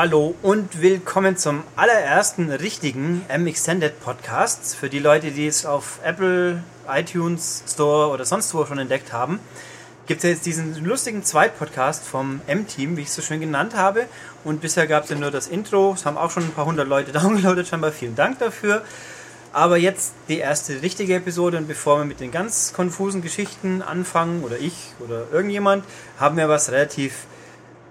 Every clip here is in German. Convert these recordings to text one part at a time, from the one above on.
Hallo und willkommen zum allerersten richtigen M-Extended Podcast. Für die Leute, die es auf Apple, iTunes Store oder sonst wo schon entdeckt haben, gibt es jetzt diesen lustigen Zweitpodcast vom M-Team, wie ich es so schön genannt habe. Und bisher gab es ja nur das Intro. Es haben auch schon ein paar hundert Leute downgeloadet, scheinbar vielen Dank dafür. Aber jetzt die erste richtige Episode und bevor wir mit den ganz konfusen Geschichten anfangen, oder ich oder irgendjemand, haben wir was relativ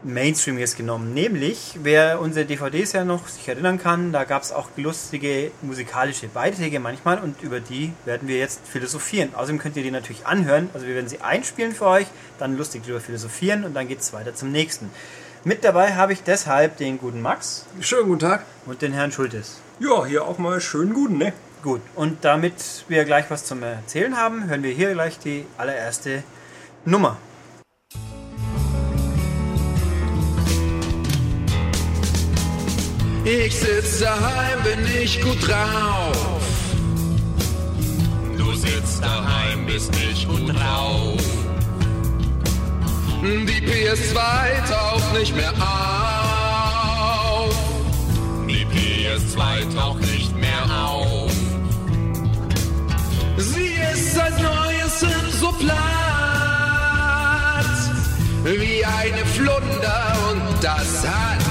Mainstreamiges genommen. Nämlich, wer unsere DVDs ja noch sich erinnern kann, da gab es auch lustige musikalische Beiträge manchmal und über die werden wir jetzt philosophieren. Außerdem könnt ihr die natürlich anhören. Also wir werden sie einspielen für euch, dann lustig drüber philosophieren und dann geht es weiter zum nächsten. Mit dabei habe ich deshalb den guten Max. Schönen guten Tag. Und den Herrn Schultes. Ja, hier auch mal schönen guten, ne? Gut, und damit wir gleich was zum Erzählen haben, hören wir hier gleich die allererste Nummer. Ich sitz daheim, bin ich gut drauf. Du sitzt daheim, bist nicht gut drauf. Die PS2 taucht nicht mehr auf. Die PS2 taucht nicht mehr auf. Sie ist als neues so platt wie eine Flunder und das hat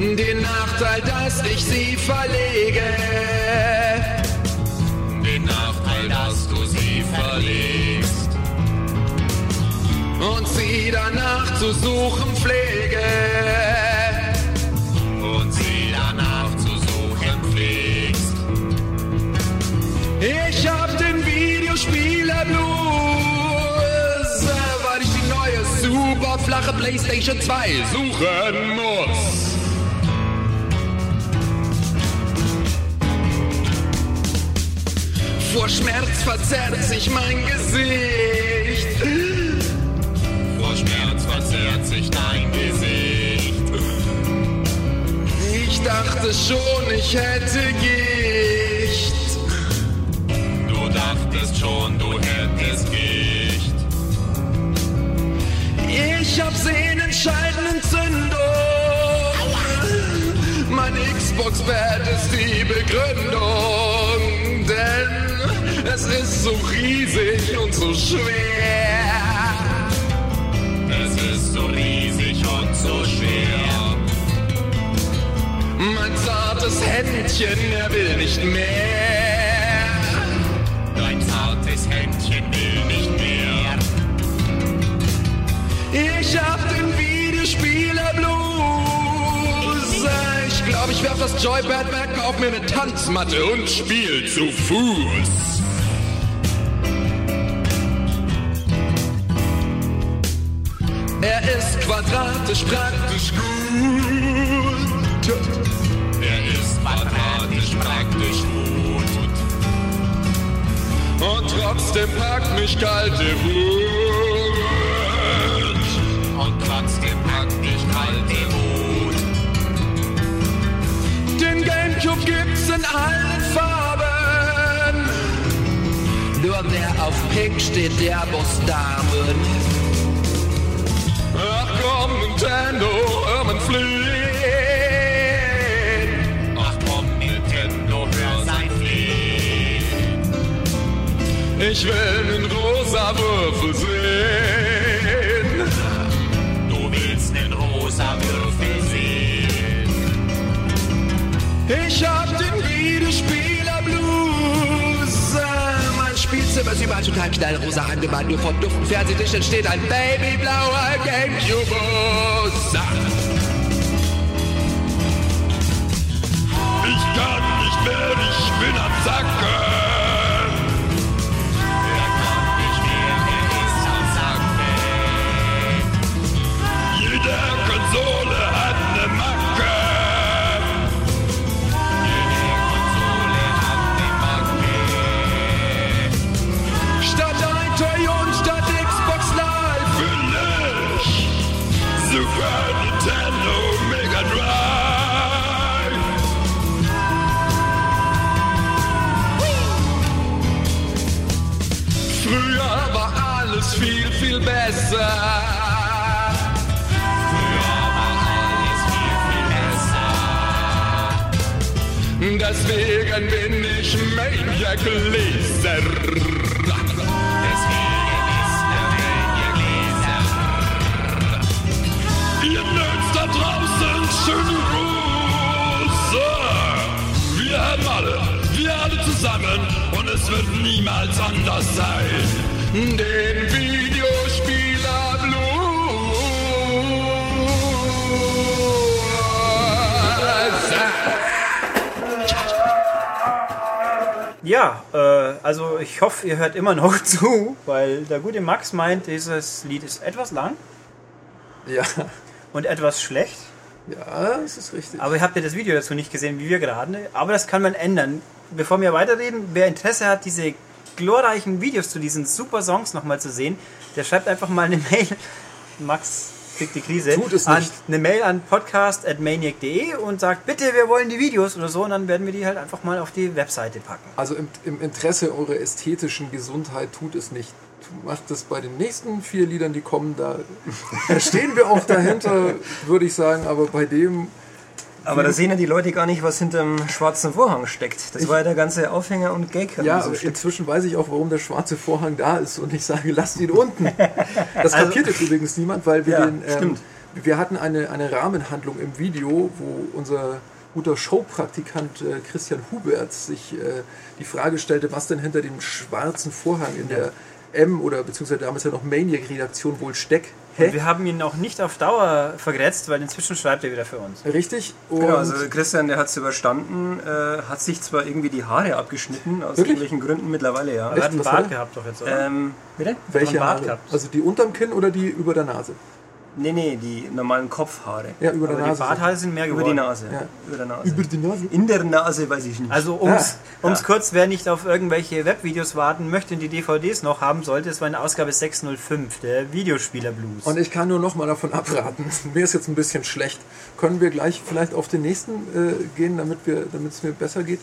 den Nachteil, dass ich sie verlege. Den Nachteil, dass du sie verlegst. Und sie danach zu suchen pflege. Und sie danach zu suchen pflegst. Ich hab den Videospieler Blues, weil ich die neue super flache Playstation 2 suchen muss. Vor Schmerz verzerrt sich mein Gesicht. Vor Schmerz verzerrt sich dein Gesicht. Ich dachte schon, ich hätte Gicht. Du dachtest schon, du hättest Gicht. Ich hab Sehnenscheidenentzündung. Mein Xbox-Bett ist die Begründung, denn es ist so riesig und so schwer. Es ist so riesig und so schwer. Mein zartes Händchen, er will nicht mehr. Dein zartes Händchen will nicht mehr. Ich hab den Videospieler Blues. Ich glaub, ich werf das Joypad weg, kauf mir eine Tanzmatte und spiel zu Fuß. Ist quadratisch praktisch gut. Er ist quadratisch praktisch gut. Und trotzdem packt mich kalte Wut. Und trotzdem packt dich kalte Wut. Den Gamecube gibt's in allen Farben. Nur wer auf Pink steht, der muss Damen. Komm, Nintendo, hör man flehen. Ach komm, Nintendo, hör sein Flehen. Ich will einen rosa Würfel sehen. Du willst den rosa Würfel sehen. Ich hab den Spielzimmer ist überall total knallrosa angemalt. Nur vom duften Fernsehtisch entsteht ein babyblauer Gamecube-Bus. Ich kann nicht mehr, ich bin am hoffe, ihr hört immer noch zu, weil der gute Max meint, dieses Lied ist etwas lang Ja, und etwas schlecht. ja, das ist richtig. Aber ihr habt ja das Video dazu nicht gesehen, wie wir gerade. Aber das kann man ändern. Bevor wir weiterreden, wer Interesse hat, diese glorreichen Videos zu diesen super Songs nochmal zu sehen, der schreibt einfach mal eine Mail. Max kriegt die Krise. Tut es an, nicht. Eine Mail an podcast.maniac.de und sagt, bitte, wir wollen die Videos oder so. Und dann werden wir die halt einfach mal auf die Webseite packen. Also im, im Interesse eurer ästhetischen Gesundheit tut es nicht. Macht es bei den nächsten vier Liedern, die kommen, da stehen wir auch dahinter, würde ich sagen. Aber bei dem, Aber da sehen ja die Leute gar nicht, was hinterm schwarzen Vorhang steckt. Das war ja der ganze Aufhänger und Gag. ja, Stück. inzwischen weiß ich auch, warum der schwarze Vorhang da ist und ich sage, lasst ihn unten. Das Also- kapiert jetzt übrigens niemand, weil wir Ja, den, ähm, stimmt. wir hatten eine, eine Rahmenhandlung im Video, wo unser guter Showpraktikant äh, Christian Hubert sich äh, die Frage stellte, was denn hinter dem schwarzen Vorhang in der M oder beziehungsweise damals ja noch Maniac-Redaktion wohl steckt. Wir haben ihn auch nicht auf Dauer vergrätzt, weil inzwischen schreibt er wieder für uns. Richtig? Und Genau, also Christian, der hat es überstanden, äh, hat sich zwar irgendwie die Haare abgeschnitten, aus Wirklich? irgendwelchen Gründen mittlerweile, ja. Er hat einen Bart gehabt doch jetzt, oder? Ähm, bitte? welche Haare? gehabt. Also die unterm Kinn oder die über der Nase? Nee, nee, die normalen Kopfhaare. Ja, über Aber der die Nase. Barthaare sind mehr Über geworden. die Nase. Ja. Über der Nase. Über die Nase? In der Nase weiß ich nicht. Also ums, Ja. ums kurz, wer nicht auf irgendwelche Webvideos warten möchte und die DVDs noch haben sollte, es war in Ausgabe 605, der Videospieler Blues. Und ich kann nur noch mal davon abraten. Mir ist jetzt ein bisschen schlecht. Können wir gleich vielleicht auf den nächsten äh, gehen, damit wir, damit es mir besser geht?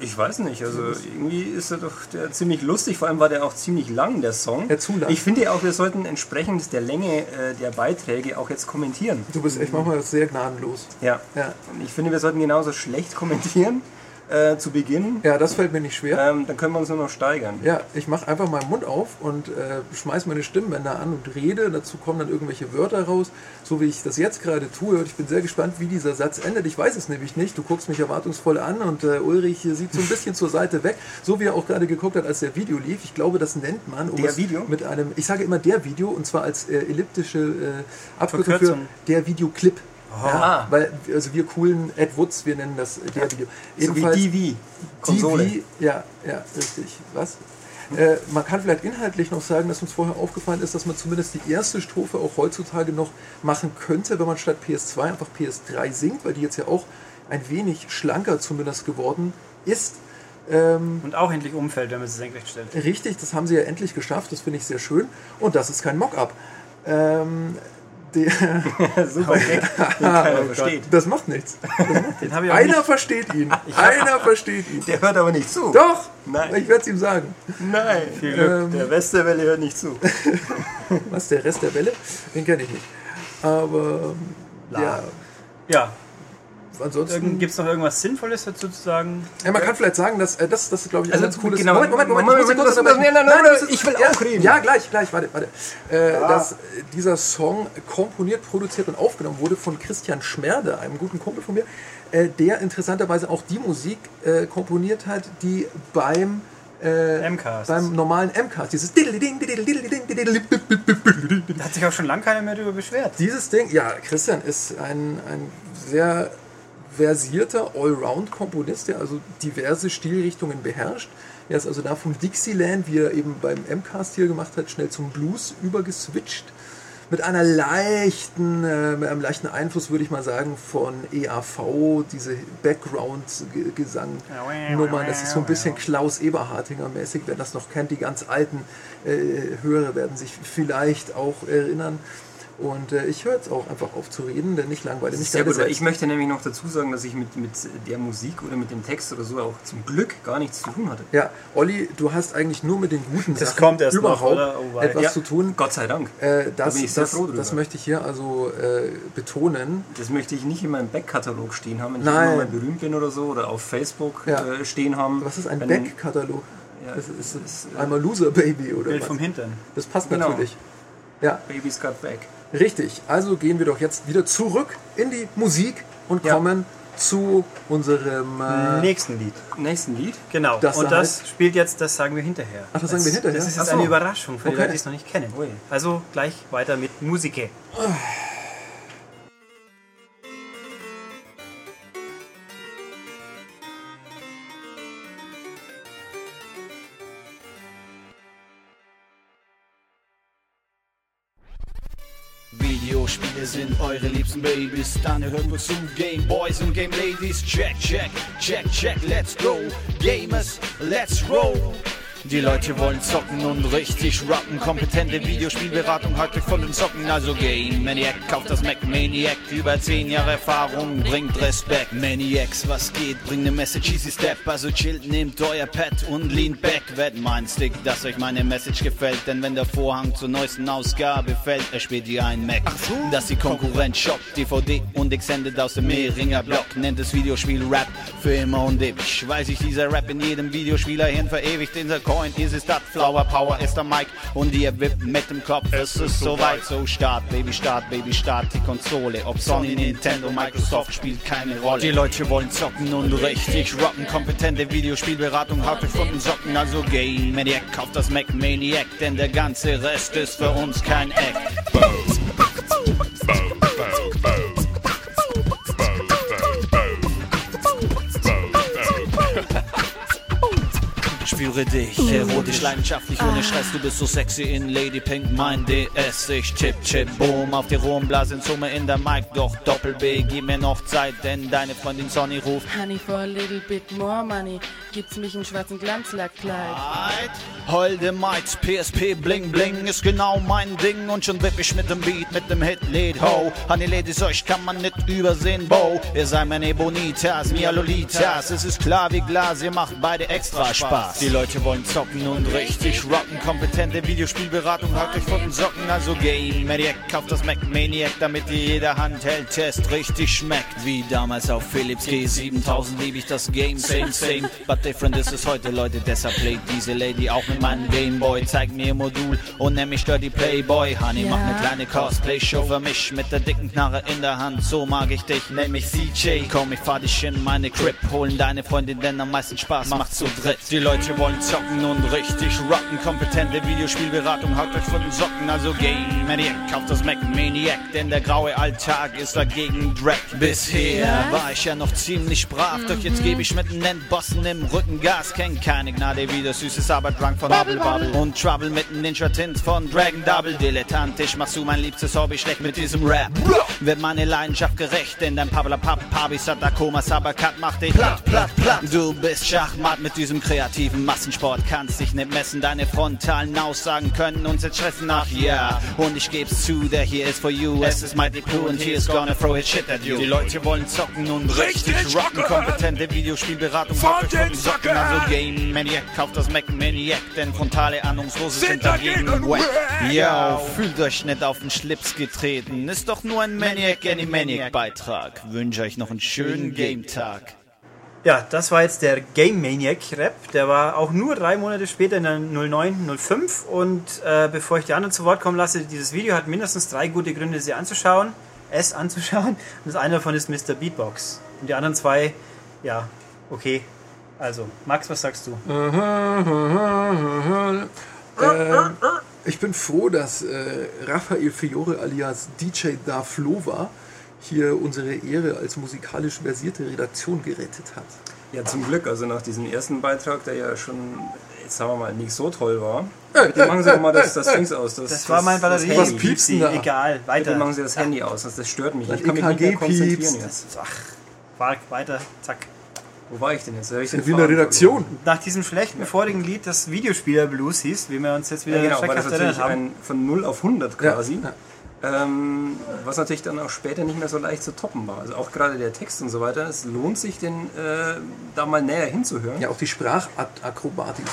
Ich weiß nicht, also irgendwie ist er doch der ziemlich lustig, vor allem war der auch ziemlich lang, der Song. Ja, zu lang. Ich finde auch, wir sollten entsprechend der Länge äh, der Beiträge auch jetzt kommentieren. Du bist echt manchmal sehr gnadenlos. Ja. Ja, Und ich finde, wir sollten genauso schlecht kommentieren äh, zu Beginn. ja das fällt mir nicht schwer. Ähm, dann können wir uns nur noch steigern. Ja, ich mache einfach meinen Mund auf und äh, schmeiß meine Stimmbänder an und rede. Dazu kommen dann irgendwelche Wörter raus, so wie ich das jetzt gerade tue. Und ich bin sehr gespannt, wie dieser Satz endet. Ich weiß es nämlich nicht. Du guckst mich erwartungsvoll an und äh, Ulrich sieht so ein bisschen zur Seite weg, so wie er auch gerade geguckt hat, als der Video lief. Ich glaube, das nennt man um Der Video? mit einem, ich sage immer der Video und zwar als äh, elliptische äh, Abkürzung für der Videoclip. Ah. Ja, weil also wir coolen Ed Woods, wir nennen das äh, der Video. So wie DV. Konsole. DV, ja, ja, richtig. Was? Äh, man kann vielleicht inhaltlich noch sagen, dass uns vorher aufgefallen ist, dass man zumindest die erste Strophe auch heutzutage noch machen könnte, wenn man statt PS2 einfach PS3 singt, weil die jetzt ja auch ein wenig schlanker zumindest geworden ist. Ähm, Und auch endlich umfällt, wenn man sie senkrecht stellt. richtig, das haben sie ja endlich geschafft, das finde ich sehr schön. Und das ist kein Mock-up. Ähm, der, Super Gag, den keiner versteht. das macht nichts. Habe ich auch Einer nicht. versteht ihn. Einer versteht ihn. Der hört aber nicht zu. Doch! Nein. Ich werde es ihm sagen. Nein. Viel Glück. Ähm, Der Westerwelle hört nicht zu. Was, der Rest der Welle? Den kenne ich nicht. Aber ähm, ja, Ja, ansonsten. gibt es noch irgendwas Sinnvolles dazu zu sagen? Ja, man kann vielleicht sagen, dass äh, das, das glaube ich, ein Also, ganz cooles genau. Moment, Moment, Moment, Moment, Moment, unterbrechen. nein, nein, nein, das ist- ich will ja, auch reden. Ja, gleich, gleich, warte, warte. Äh, Dass äh, dieser Song komponiert, produziert und aufgenommen wurde von Christian Schmerde, einem guten Kumpel von mir, äh, der interessanterweise auch die Musik äh, komponiert hat, die beim äh, beim normalen MCAST, dieses Da hat sich auch schon lange keiner mehr darüber beschwert. Dieses Ding, ja, Christian ist ein, ein sehr versierter Allround-Komponist, der also diverse Stilrichtungen beherrscht. Er ist also da vom Dixieland, wie er eben beim MCAST hier gemacht hat, schnell zum Blues übergeswitcht. Mit einer leichten, äh, einem leichten Einfluss, würde ich mal sagen, von EAV, diese Background-Gesang-Nummern. Das ist so ein bisschen Klaus Eberhartinger mäßig, wer das noch kennt. Die ganz alten äh, Hörer werden sich vielleicht auch erinnern. Und äh, ich höre jetzt auch einfach auf zu reden, denn ich langweile mich Sehr gerade gut, ich möchte nämlich noch dazu sagen, dass ich mit, mit der Musik oder mit dem Text oder so auch zum Glück gar nichts zu tun hatte. Ja, Olli, du hast eigentlich nur mit den guten Das Sachen kommt erst noch, überhaupt oder? Oh, etwas Ja. zu tun. Gott sei Dank. Äh, das, bin ich sehr das, froh drüber. das möchte ich hier also äh, betonen. Das möchte ich nicht in meinem Backkatalog stehen haben, wenn ich Nein. irgendwann mal berühmt bin oder so oder auf Facebook Ja. äh, stehen haben. Was ist ein Back-Katalog? Ja, Das ist, das, äh, einmal Loser Baby oder Bild was? vom Hintern. Das passt Genau. natürlich. Ja, Baby's got back. Richtig. Also gehen wir doch jetzt wieder zurück in die Musik und Ja. kommen zu unserem. Äh, Nächsten Lied. Nächsten Lied. Genau. Das und da das spielt jetzt, das sagen wir hinterher. Ach, das sagen wir hinterher? Das ist jetzt so. eine Überraschung für die Okay. Leute, die es noch nicht kennen. Ui. Also gleich weiter mit Musik. Videospiele sind eure liebsten Babys, dann hört nur zu. Game Boys und Game Ladies, check, check, check, check, let's go. Gamers, let's roll. Die Leute wollen zocken und richtig rocken. Kompetente Videospielberatung euch von den Socken. Also Game Maniac, kauft das Mac Maniac. Über 10 Jahre Erfahrung, bringt Respekt. Maniacs, was geht? Bringt ne Message, easy step. Also chillt, nehmt euer Pad und leant back. Wett mein Stick, dass euch meine Message gefällt. Denn wenn der Vorhang zur neuesten Ausgabe fällt, erspielt ihr ein Mac. Dass die Konkurrenz shoppt, DVD und extended aus dem Mehringer Block. Nennt das Videospiel Rap für immer und ewig. Weiß ich, dieser Rap in jedem Videospielerhirn verewigt. In der Coin ist es das Flower Power ist der Mic. Und ihr wippt mit dem Kopf, es ist soweit. So start, Baby, start, Baby, start die Konsole. Ob Sony, Nintendo, Microsoft spielt keine Rolle. Die Leute wollen zocken und richtig rocken. Kompetente Videospielberatung haut euch von den Socken. Also Game Maniac, kauft das Mac Maniac. Denn der ganze Rest ist für uns kein Act. Spüre dich, erotisch, leidenschaftlich, ohne Stress. Du bist so sexy in Lady Pink, mein DS. Ich chip, chip, boom, auf die Rumblase in Summe in der Mic. Doch Doppel B, gib mir noch Zeit, denn deine Freundin Sonny ruft. Honey, for a little bit more money, gibt's mich in schwarzen Glanzlackkleid. Holde Mics, PSP, bling bling, ist genau mein Ding. Und schon wipp ich mit dem Beat, mit dem Hit Lead Ho. Honey Ladies, euch kann man nicht übersehen, Bo. Ihr seid meine Bonitas, Mia Lolitas. Es ist klar wie Glas, ihr macht beide extra Spaß. Die Leute wollen zocken und richtig rocken. Kompetente Videospielberatung haut euch von den Socken. Also Game Maniac, kauft das Mac Maniac, damit ihr jeder Handheld-Test richtig schmeckt. Wie damals auf Philips G7000 lieb ich das Game, same, same. But different ist es heute, Leute, deshalb playt diese Lady auch mit meinem Gameboy. Zeig mir ihr Modul und nenn mich Dirty Playboy. Honey, Ja. mach ne kleine Cosplay-Show für mich mit der dicken Knarre in der Hand. So mag ich dich, nenn mich CJ. Komm, ich fahr dich in meine Crib, holen deine Freundin, denn am meisten Spaß macht's zu dritt. Die Leute wollen zocken und richtig rocken. Kompetente Videospielberatung haut euch von den Socken. Also Game Maniac, kauft das Mac Maniac, denn der graue Alltag ist dagegen Dreck. Bisher war ich ja noch ziemlich brav, doch jetzt gebe ich mit den Endbossen im Rücken Gas. Kenn keine Gnade wie das süßes Arbeit-Drunk von Bubble Bubble und Trouble mit dem Ninja Tint von Dragon Double. Dilettantisch machst du mein liebstes Hobby schlecht mit diesem Rap. Wird meine Leidenschaft gerecht, denn dein Pabla Pap Pabisat Akoma Sabakat macht dich platt, platt, platt. Du bist Schachmatt mit diesem kreativen Massensport, kannst dich nicht messen. Deine frontalen Aussagen können uns jetzt stressen. Ach ja, und ich geb's zu, der hier ist for you. Es ist Mighty Pooh und hier ist gonna throw his shit at you. Die Leute wollen zocken und richtig rocken. Kompetente Videospielberatung Von den Socken. Also Game Maniac, kauft das Mac Maniac, denn frontale Ahnungslose sind, Sind dagegen wack. Ja, fühlt euch nicht auf den Schlips getreten. Ist doch nur ein Maniac Animaniac Beitrag. Wünsche euch noch einen schönen Game Tag. Ja, das war jetzt der Game Maniac Rap. Der war auch nur drei Monate später in der 0905. Und äh, bevor ich die anderen zu Wort kommen lasse, dieses Video hat mindestens drei gute Gründe, sie anzuschauen. Es anzuschauen. Und das eine davon ist Mr. Beatbox. Und die anderen zwei, ja, okay. Also, Max, was sagst du? Äh, ich bin froh, dass äh, Raphael Fiore alias DJ Darflova hier unsere Ehre als musikalisch versierte Redaktion gerettet hat. Ja, zum Glück. Also nach diesem ersten Beitrag, der ja schon, jetzt sagen wir mal, nicht so toll war. Bitte machen Sie doch mal das, das Dings aus. Das, Das war mein Batterie. das Was piepst da? Egal, Bitte weiter. machen Sie das Handy aus, das, das stört mich. Dein Ich kann mich nicht mehr EKG konzentrieren piepst. jetzt. Ach, weiter, zack. Wo war ich denn jetzt? Ich in der Redaktion. Nach diesem schlechten vorigen Lied, das Videospieler Blues hieß, wie wir uns jetzt wieder Ja, genau, weil das natürlich haben. ein, von 0 auf 100 Ja, quasi. ja. Ähm, was natürlich dann auch später nicht mehr so leicht zu toppen war. Also auch gerade der Text und so weiter. Es lohnt sich, den äh, da mal näher hinzuhören. Ja, auch die Sprachakrobatik.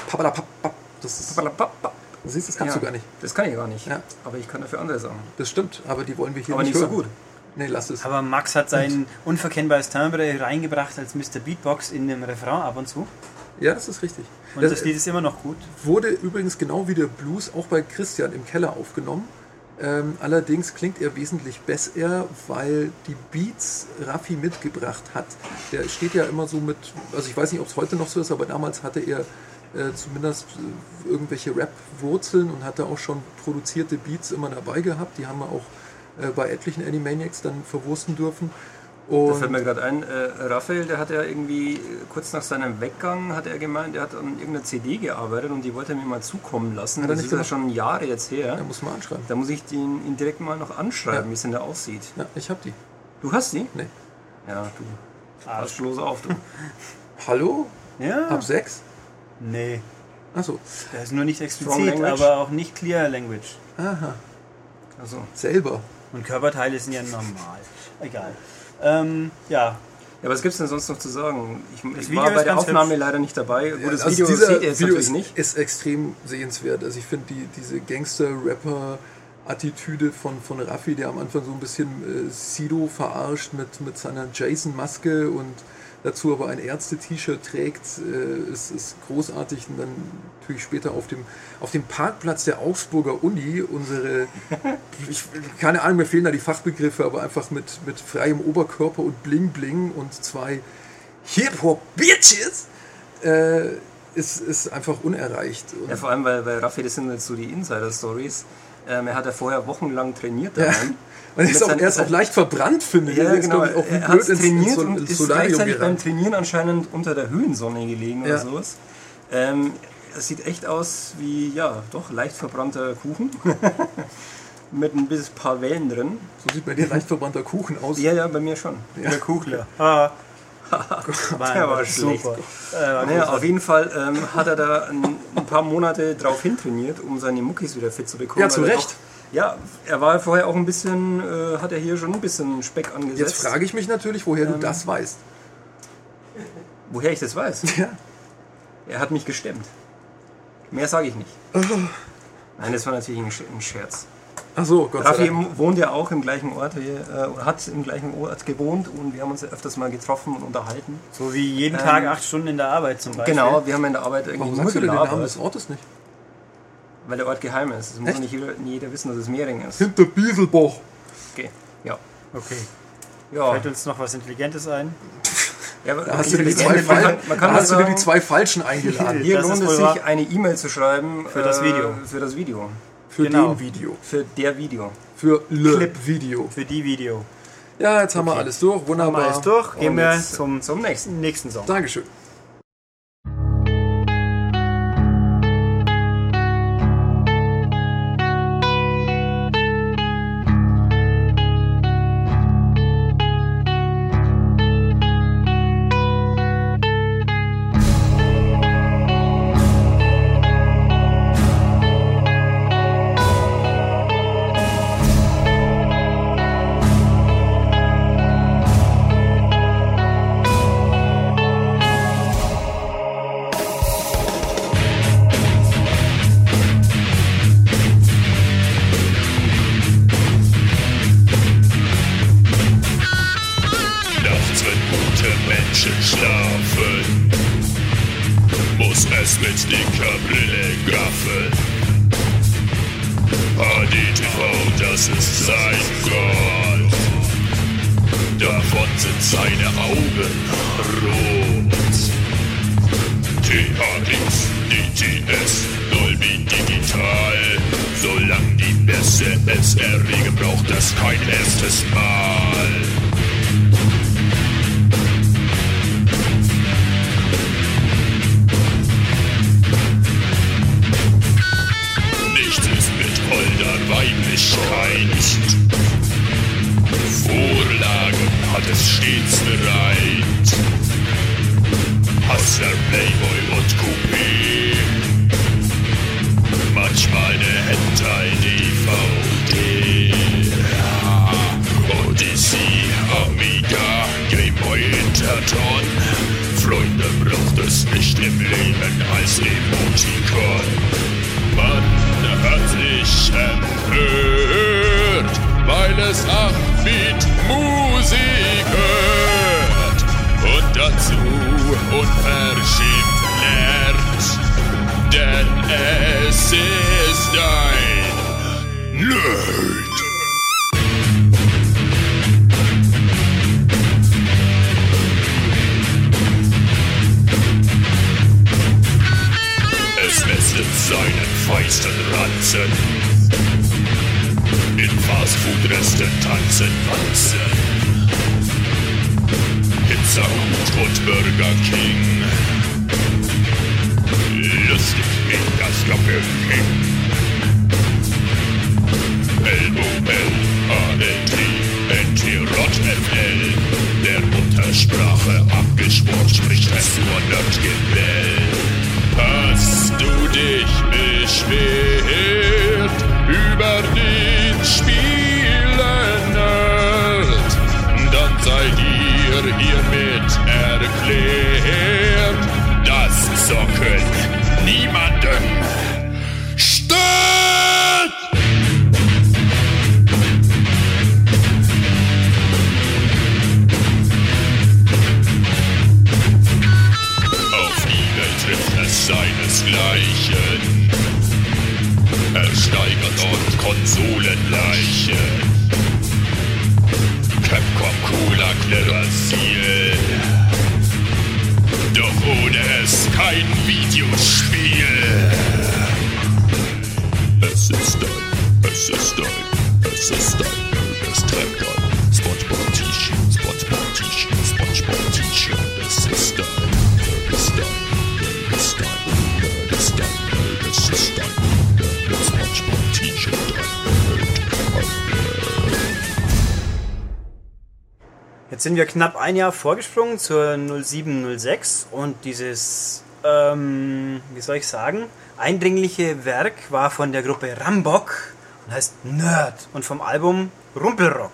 Das ist, du siehst, das kannst Ja, du gar nicht. Das kann ich gar nicht. Ja. Aber ich kann dafür andere Sachen. Das stimmt, aber die wollen wir hier Aber nicht nicht so hören. gut. Nee, lass es. Aber Max hat sein unverkennbares Timbre reingebracht als Mr. Beatbox in dem Refrain ab und zu. Ja, das ist richtig. Und Das- das Lied ist immer noch gut. Wurde übrigens genau wie der Blues auch bei Christian im Keller aufgenommen. Ähm, allerdings klingt er wesentlich besser, weil die Beats Raffi mitgebracht hat. Der steht ja immer so mit, also ich weiß nicht, ob es heute noch so ist, aber damals hatte er äh, zumindest äh, irgendwelche Rap-Wurzeln und hatte auch schon produzierte Beats immer dabei gehabt. Die haben wir auch äh, bei etlichen Animaniacs dann verwursten dürfen. Da fällt Und mir gerade ein, äh, Raphael, der hat ja irgendwie äh, kurz nach seinem Weggang, hat er gemeint, er hat an irgendeiner CD gearbeitet und die wollte er mir mal zukommen lassen. Er Das ist ja schon Jahre jetzt her. da muss man anschreiben. Da muss ich den, ihn direkt mal noch anschreiben, Ja. wie es denn da aussieht. Ja, ich hab die. Du hast die? Nee. Ja, du. Pass bloß auf, du. Hallo? Ja. Ab sechs? Nee. Achso. Das ist nur nicht explizit, aber auch nicht Clear Language. Aha. Also, Selber. Und Körperteile sind ja normal. Egal. Ähm, ja, ja, was gibt's denn sonst noch zu sagen? Ich, ich Video war bei der Aufnahme hübsch. leider nicht dabei. Gut, das Also Video dieser seht ihr jetzt Video natürlich ist, nicht. ist extrem sehenswert. Also ich finde die, diese Gangster-Rapper-Attitüde von, von Raffi, der am Anfang so ein bisschen äh, Sido verarscht mit, mit seiner Jason-Maske und dazu aber ein Ärzte-T-Shirt trägt, äh, ist, ist großartig. Und dann natürlich später auf dem, auf dem Parkplatz der Augsburger Uni unsere, ich, keine Ahnung, mir fehlen da die Fachbegriffe, aber einfach mit, mit freiem Oberkörper und Bling-Bling und zwei Hip-Hop-Bitches äh, ist, ist einfach unerreicht. Und Ja, vor allem, weil, weil Raffi, das sind jetzt so die Insider-Stories. Ähm, er hat ja vorher wochenlang trainiert Ja. Und er ist, auch, er ist auch leicht verbrannt, finde ich. Ja, er ist, genau. ich, auch Er blöd hat ins, trainiert ins, Sol- und ist Solarium gleichzeitig beim. Trainieren anscheinend unter der Höhensonne gelegen Ja. oder sowas. Ähm, es sieht echt aus wie, ja, doch leicht verbrannter Kuchen. Mit ein bisschen paar Wellen drin. So sieht bei dir leicht verbrannter Kuchen aus. Ja, ja, bei mir schon. der Kuchler. Ah. Mann, Der war schlecht. super. Äh, war Naja, großartig. auf jeden Fall ähm, hat er da ein, ein paar Monate drauf hintrainiert, um seine Muckis wieder fit zu bekommen. Ja, zu Recht. Ja, er war vorher auch ein bisschen, äh, hat er hier schon ein bisschen Speck angesetzt. Jetzt frage ich mich natürlich, woher Ähm, du das weißt. Woher ich das weiß? Ja. Er hat mich gestemmt. Mehr sage ich nicht. Oh. Nein, das war natürlich ein Sch- ein Scherz. Ach so, Gott sei Raffi Dank. wohnt ja auch im gleichen Ort, hier, äh, oder hat im gleichen Ort gewohnt und wir haben uns ja öfters mal getroffen und unterhalten. So wie jeden Ähm, Tag acht Stunden in der Arbeit zum Beispiel. Genau, wir haben in der Arbeit irgendwie Warum sagst du denn den Namen des Ortes nicht? Weil der Ort geheim ist. Es muss nicht jeder, nie jeder wissen, dass es Mehring ist. Hinter Bieselbach. Okay, ja. Okay. Ja, Fällt uns noch was Intelligentes ein? ja Da hast du dir die okay, zwei, man Fall, kann, man kann da mal hast du dir die sagen, zwei Falschen eingeladen. hier Das lohnt es sich, eine E-Mail zu schreiben Für das äh, Video. Für das Video. Für Genau. den Video. Für der Video. Für Le Clip. Video. Für die Video. Ja, jetzt haben wir Okay. alles durch. Haben wir Wunderbar. alles durch. Gehen Und wir zum, zum nächsten. nächsten Song. Dankeschön. Es Jetzt sind wir knapp ein Jahr vorgesprungen zur 0706 und dieses, ähm, wie soll ich sagen, eindringliche Werk war von der Gruppe Rambock und heißt Nerd und vom Album Rumpelrock.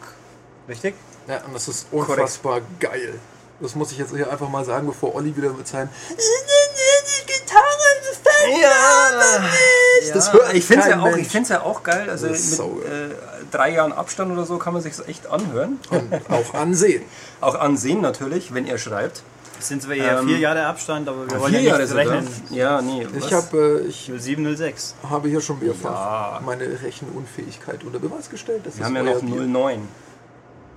Richtig? Ja, und das ist unfassbar geil. Das muss ich jetzt hier einfach mal sagen, bevor Olli wieder mit seinen die Gitarre gefällt Ja, Das hört Ich finde es ja, auch- ich ja auch geil. Also mit so äh, drei Jahren Abstand oder so kann man sich echt anhören. Und auch ansehen. Auch ansehen natürlich, wenn ihr schreibt. Es sind zwar eher Ähm, vier Jahre Abstand, aber wir wollen ja nicht rechnen. Ja, nee. Ich habe äh, ich 0706. habe hier schon mehrfach Ja. meine Rechenunfähigkeit unter Beweis gestellt. Das Wir ist haben ja noch Bier. 09,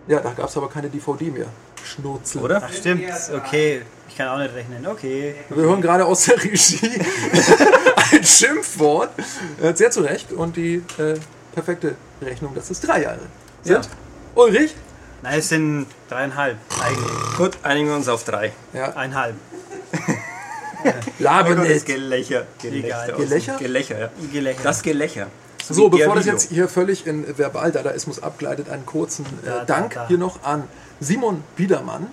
Ja, da gab es aber keine DVD mehr. Schnurzel. oder? Ach stimmt, okay. Ich kann auch nicht rechnen. Okay. Wir hören gerade aus der Regie ein Schimpfwort. Äh, Sehr zu Recht. Und die äh, perfekte Rechnung, das ist drei Jahre. Ja. Sind. Ulrich? Nein, es sind dreieinhalb eigentlich. Gut, einigen wir uns auf drei. Ja. Einhalb. Laber Das nicht. Gelächer. Egal. Gelächer? Gelächer, ja. Gelächter. Das Gelächer. So, wie bevor das jetzt hier völlig in Verbaldadaismus abgleitet, einen kurzen äh, Da, da, Dank da. hier noch an Simon Biedermann,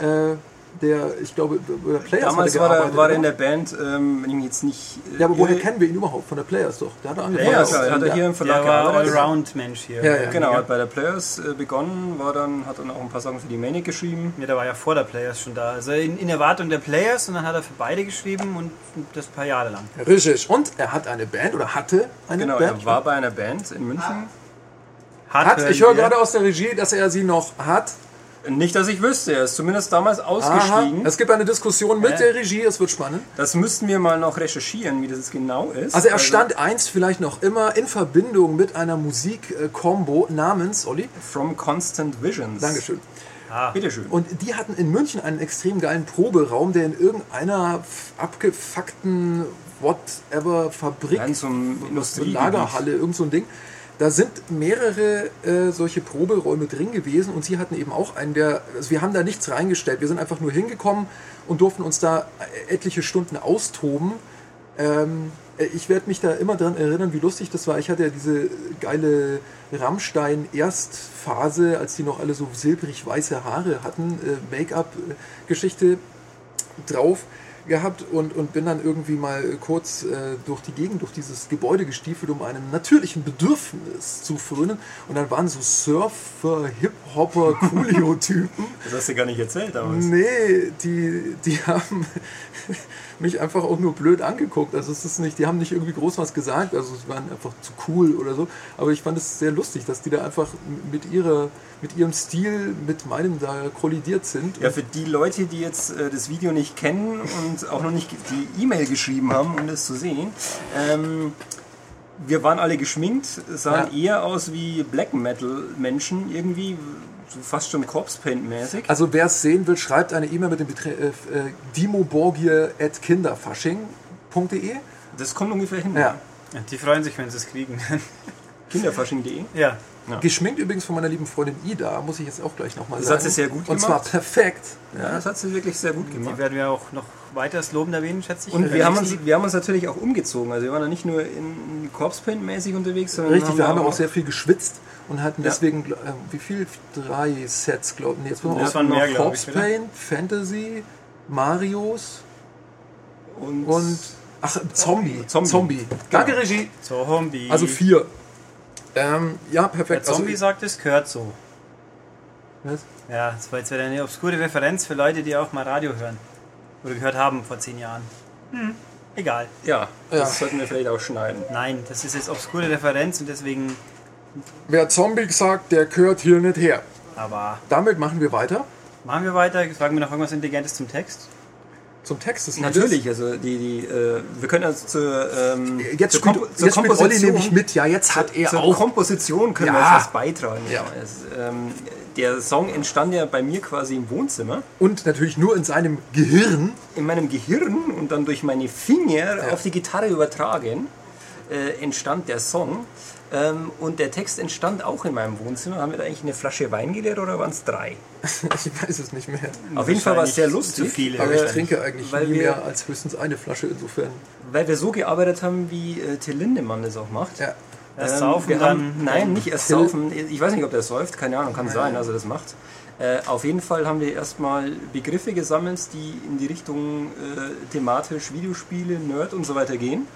äh, der, ich glaube, bei der Players Damals hat er war er, war er in der Band, ähm, wenn ich mich jetzt nicht. äh, Ja, aber woher irre- kennen wir ihn überhaupt? Von der Players doch. Der hat er angefangen. Ja, er hat er Ja. hier im Verlag Der war. Allround-Mensch hier. Ja, ja. Genau, hat bei der Players äh, begonnen, war dann, hat dann auch ein paar Sachen für die Manic geschrieben. Ja, der war ja vor der Players schon da. Also in, in Erwartung der Players und dann hat er für beide geschrieben und das ein paar Jahre lang. Richtig. Und er hat eine Band oder hatte eine Genau, Band. er war bei einer Band in München. hat, hören ich höre gerade aus der Regie, dass er sie noch hat. Nicht, dass ich wüsste, er ist zumindest damals Aha. ausgestiegen. Es gibt eine Diskussion mit Ja. der Regie, es wird spannend. Das müssten wir mal noch recherchieren, wie das jetzt genau ist. Also er stand einst vielleicht noch immer in Verbindung mit einer Musik-Kombo namens, Olli, From Constant Visions. Dankeschön. Bitteschön. Und die hatten in München einen extrem geilen Proberaum, der in irgendeiner abgefuckten whatever Fabrik, so. Lagerhalle, irgend so ein Ding. Da sind mehrere äh, solche Proberäume drin gewesen und sie hatten eben auch einen, der, also wir haben da nichts reingestellt, wir sind einfach nur hingekommen und durften uns da äh, etliche Stunden austoben. Ähm, äh, ich werde mich da immer dran erinnern, wie lustig das war. Ich hatte ja diese geile Rammstein-Erstphase, als die noch alle so silbrig-weiße Haare hatten, äh, Make-up-Geschichte drauf gehabt und, und bin dann irgendwie mal kurz äh, durch die Gegend, durch dieses Gebäude gestiefelt, um einem natürlichen Bedürfnis zu frönen. Und dann waren so Surfer, Hip-Hopper-Coolio-Typen. Das hast du gar nicht erzählt damals. Nee, die, die haben mich einfach auch nur blöd angeguckt. Also es ist nicht, die haben nicht irgendwie groß was gesagt, also es waren einfach zu cool oder so. Aber ich fand es sehr lustig, dass die da einfach mit ihrer, mit ihrem Stil mit meinem da kollidiert sind. Ja, für die Leute, die jetzt äh, das Video nicht kennen und auch noch nicht die E-Mail geschrieben haben, um das zu sehen, ähm, wir waren alle geschminkt, sahen eher aus wie Black Metal Menschen irgendwie, so fast schon Corpse Paint mäßig. Also wer es sehen will, schreibt eine E-Mail mit dem Betre äh, äh, dimoborgier.kinderfasching.de. Das kommt ungefähr hin. Ja. Ja, Die freuen sich, wenn sie es kriegen. Kinderfasching.de. ja. Geschminkt übrigens von meiner lieben Freundin Ida, muss ich jetzt auch gleich nochmal Das sagen. hat sie sehr gut Und zwar gemacht. perfekt. Ja, das hat sie wirklich sehr gut Die gemacht. werden wir auch noch weiters lobend erwähnen, schätze ich. Und Für wir haben, uns, wir haben uns natürlich auch umgezogen. Also wir waren ja nicht nur in Corpse Paint mäßig unterwegs, sondern Richtig, wir haben ja auch auch sehr viel geschwitzt und hatten Ja. deswegen, äh, wie viel? Drei Sets, glaube ich. Nee, wir Das waren noch mehr, glaub Corpse ich, oder? Paint, Fantasy, Marios und, und ach, Zombie. Zombie. Danke, Regie. Zombie. Also vier. Ähm, ja, Der perfekt. Zombie also, sagt, es gehört so. Was? Ja, das war jetzt wieder eine obskure Referenz für Leute, die auch mal Radio hören. Oder gehört haben vor zehn Jahren. Hm, egal. ja, das Ja. sollten wir vielleicht auch schneiden. Nein, das ist jetzt obskure Referenz und deswegen. wer Zombie sagt, der gehört hier nicht her. Aber Damit machen wir weiter. machen wir weiter. Sagen wir noch irgendwas Intelligentes zum Text? Zum Text des Liedes. Natürlich, also die, die, äh, wir können also zur, ähm, Jetzt zur, zur jetzt spielt Olli Komposition, nämlich mit. Ja, jetzt hat er zur auch. Komposition können Ja. wir etwas beitragen. Ja. Es, ähm, der Song entstand ja bei mir quasi im Wohnzimmer, Und natürlich nur in seinem Gehirn. in meinem Gehirn und dann durch meine Finger auf die Gitarre übertragen, äh, entstand der Song. Ähm, und der Text entstand auch in meinem Wohnzimmer. Haben wir da eigentlich eine Flasche Wein geleert oder waren es drei? Ich weiß es nicht mehr. Auf jeden Fall war es sehr lustig. zu viele. Aber ich äh, trinke eigentlich weil nie wir- mehr als höchstens eine Flasche insofern. Weil wir so gearbeitet haben, wie äh, Till Lindemann das auch macht. Ja. Erst Ähm, saufen, wir dann. haben, nein, nicht erst Till- saufen. Ich weiß nicht, ob der säuft, keine Ahnung, kann sein, also das macht. Äh, auf jeden Fall haben wir erstmal Begriffe gesammelt, die in die Richtung äh, thematisch Videospiele, Nerd und so weiter gehen.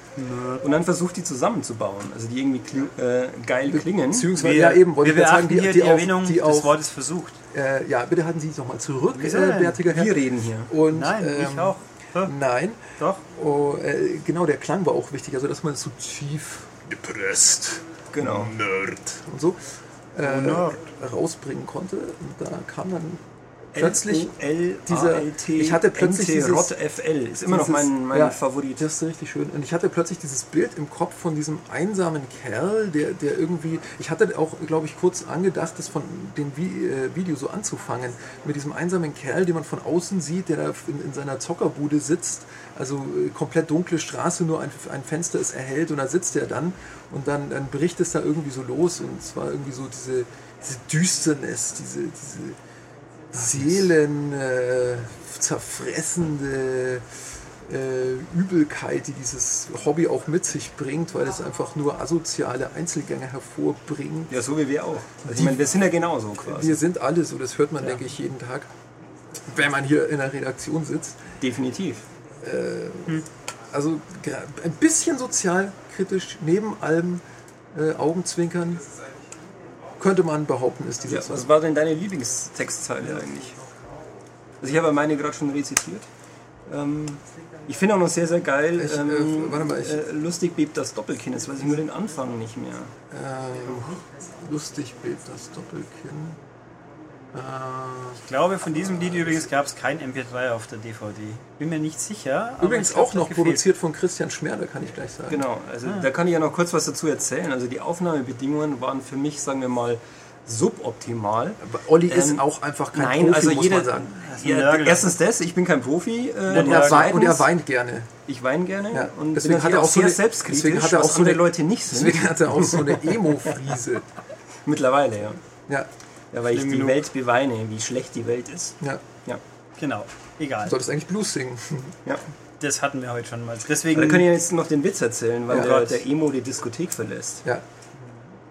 Und dann versucht, die zusammenzubauen. Also die irgendwie kli äh, geil klingen. Beziehungsweise, Wir, ja eben, wollte wir sagen, die, hier die, die, auch, Erwähnung die des auch, Wortes versucht. äh, ja, bitte halten Sie sich nochmal zurück, äh, denn? bärtiger Herr. Wir reden hier. Und, Nein, ähm, ich auch. Hä? Nein, Doch. oh, äh, genau, der Klang war auch wichtig, also dass man so tief Depresst. Genau. Nerd. und so äh, rausbringen konnte. Und da kam dann plötzlich L-O-L-A-L-T ich hatte plötzlich dieses- Rot FL. Ist immer noch mein, mein ja, Favorit. Das ist richtig schön. Und ich hatte plötzlich dieses Bild im Kopf von diesem einsamen Kerl, der, der irgendwie. Ich hatte auch, glaube ich, kurz angedacht, das von dem äh, Video so anzufangen. Mit diesem einsamen Kerl, den man von außen sieht, der da in, in seiner Zockerbude sitzt. Also äh, komplett dunkle Straße, nur ein, ein Fenster ist erhellt und da sitzt er dann. Und dann, dann bricht es da irgendwie so los. Und es war irgendwie so diese, diese Düsternis, diese, diese Seelen äh, zerfressende äh, Übelkeit, die dieses Hobby auch mit sich bringt, weil es einfach nur asoziale Einzelgänger hervorbringt. Ja, so wie wir auch. Also ich meine, wir sind ja genauso quasi. Wir sind alle so, das hört man, denke ich, jeden Tag, wenn man hier in der Redaktion sitzt. Definitiv. Also gra- ein bisschen sozialkritisch, neben allem äh, Augenzwinkern, könnte man behaupten, ist dieser Ja, was war denn deine Lieblingstextzeile eigentlich? Also ich habe meine gerade schon rezitiert. Ähm, ich finde auch noch sehr, sehr geil, Ich, äh, ähm, warte mal, ich- äh, lustig bebt das Doppelkinn. Jetzt weiß ich nur den Anfang nicht mehr. Äh, lustig bebt das Doppelkinn. Ich glaube, von diesem Lied übrigens gab es kein MP3 auf der DVD. Bin mir nicht sicher. aber übrigens auch noch produziert von Christian Schmerder, kann ich gleich sagen. Genau, also da kann ich ja noch kurz was dazu erzählen. Also die Aufnahmebedingungen waren für mich, sagen wir mal, suboptimal. Aber Olli ist Ähm, auch einfach kein Nein, Profi, also muss jeder. man sagen. ist Ja, erstens das, ich bin kein Profi. Äh, Und er, weint, und er weint gerne. Ich weine gerne Ja, und deswegen bin hat er auch so sehr eine- selbstkritisch, deswegen hat er auch was so andere eine- Leute nicht sind. Deswegen hat er auch so eine Emo-Friese. Mittlerweile, ja. Ja, Ja, weil ich die genug. Welt beweine, wie schlecht die Welt ist. ja. Ja. Genau, egal. Du solltest eigentlich Blues singen. ja. Das hatten wir heute schon mal. Da Deswegen kann ich jetzt noch den Witz erzählen, weil Ja. der, der Emo die Diskothek verlässt. Ja.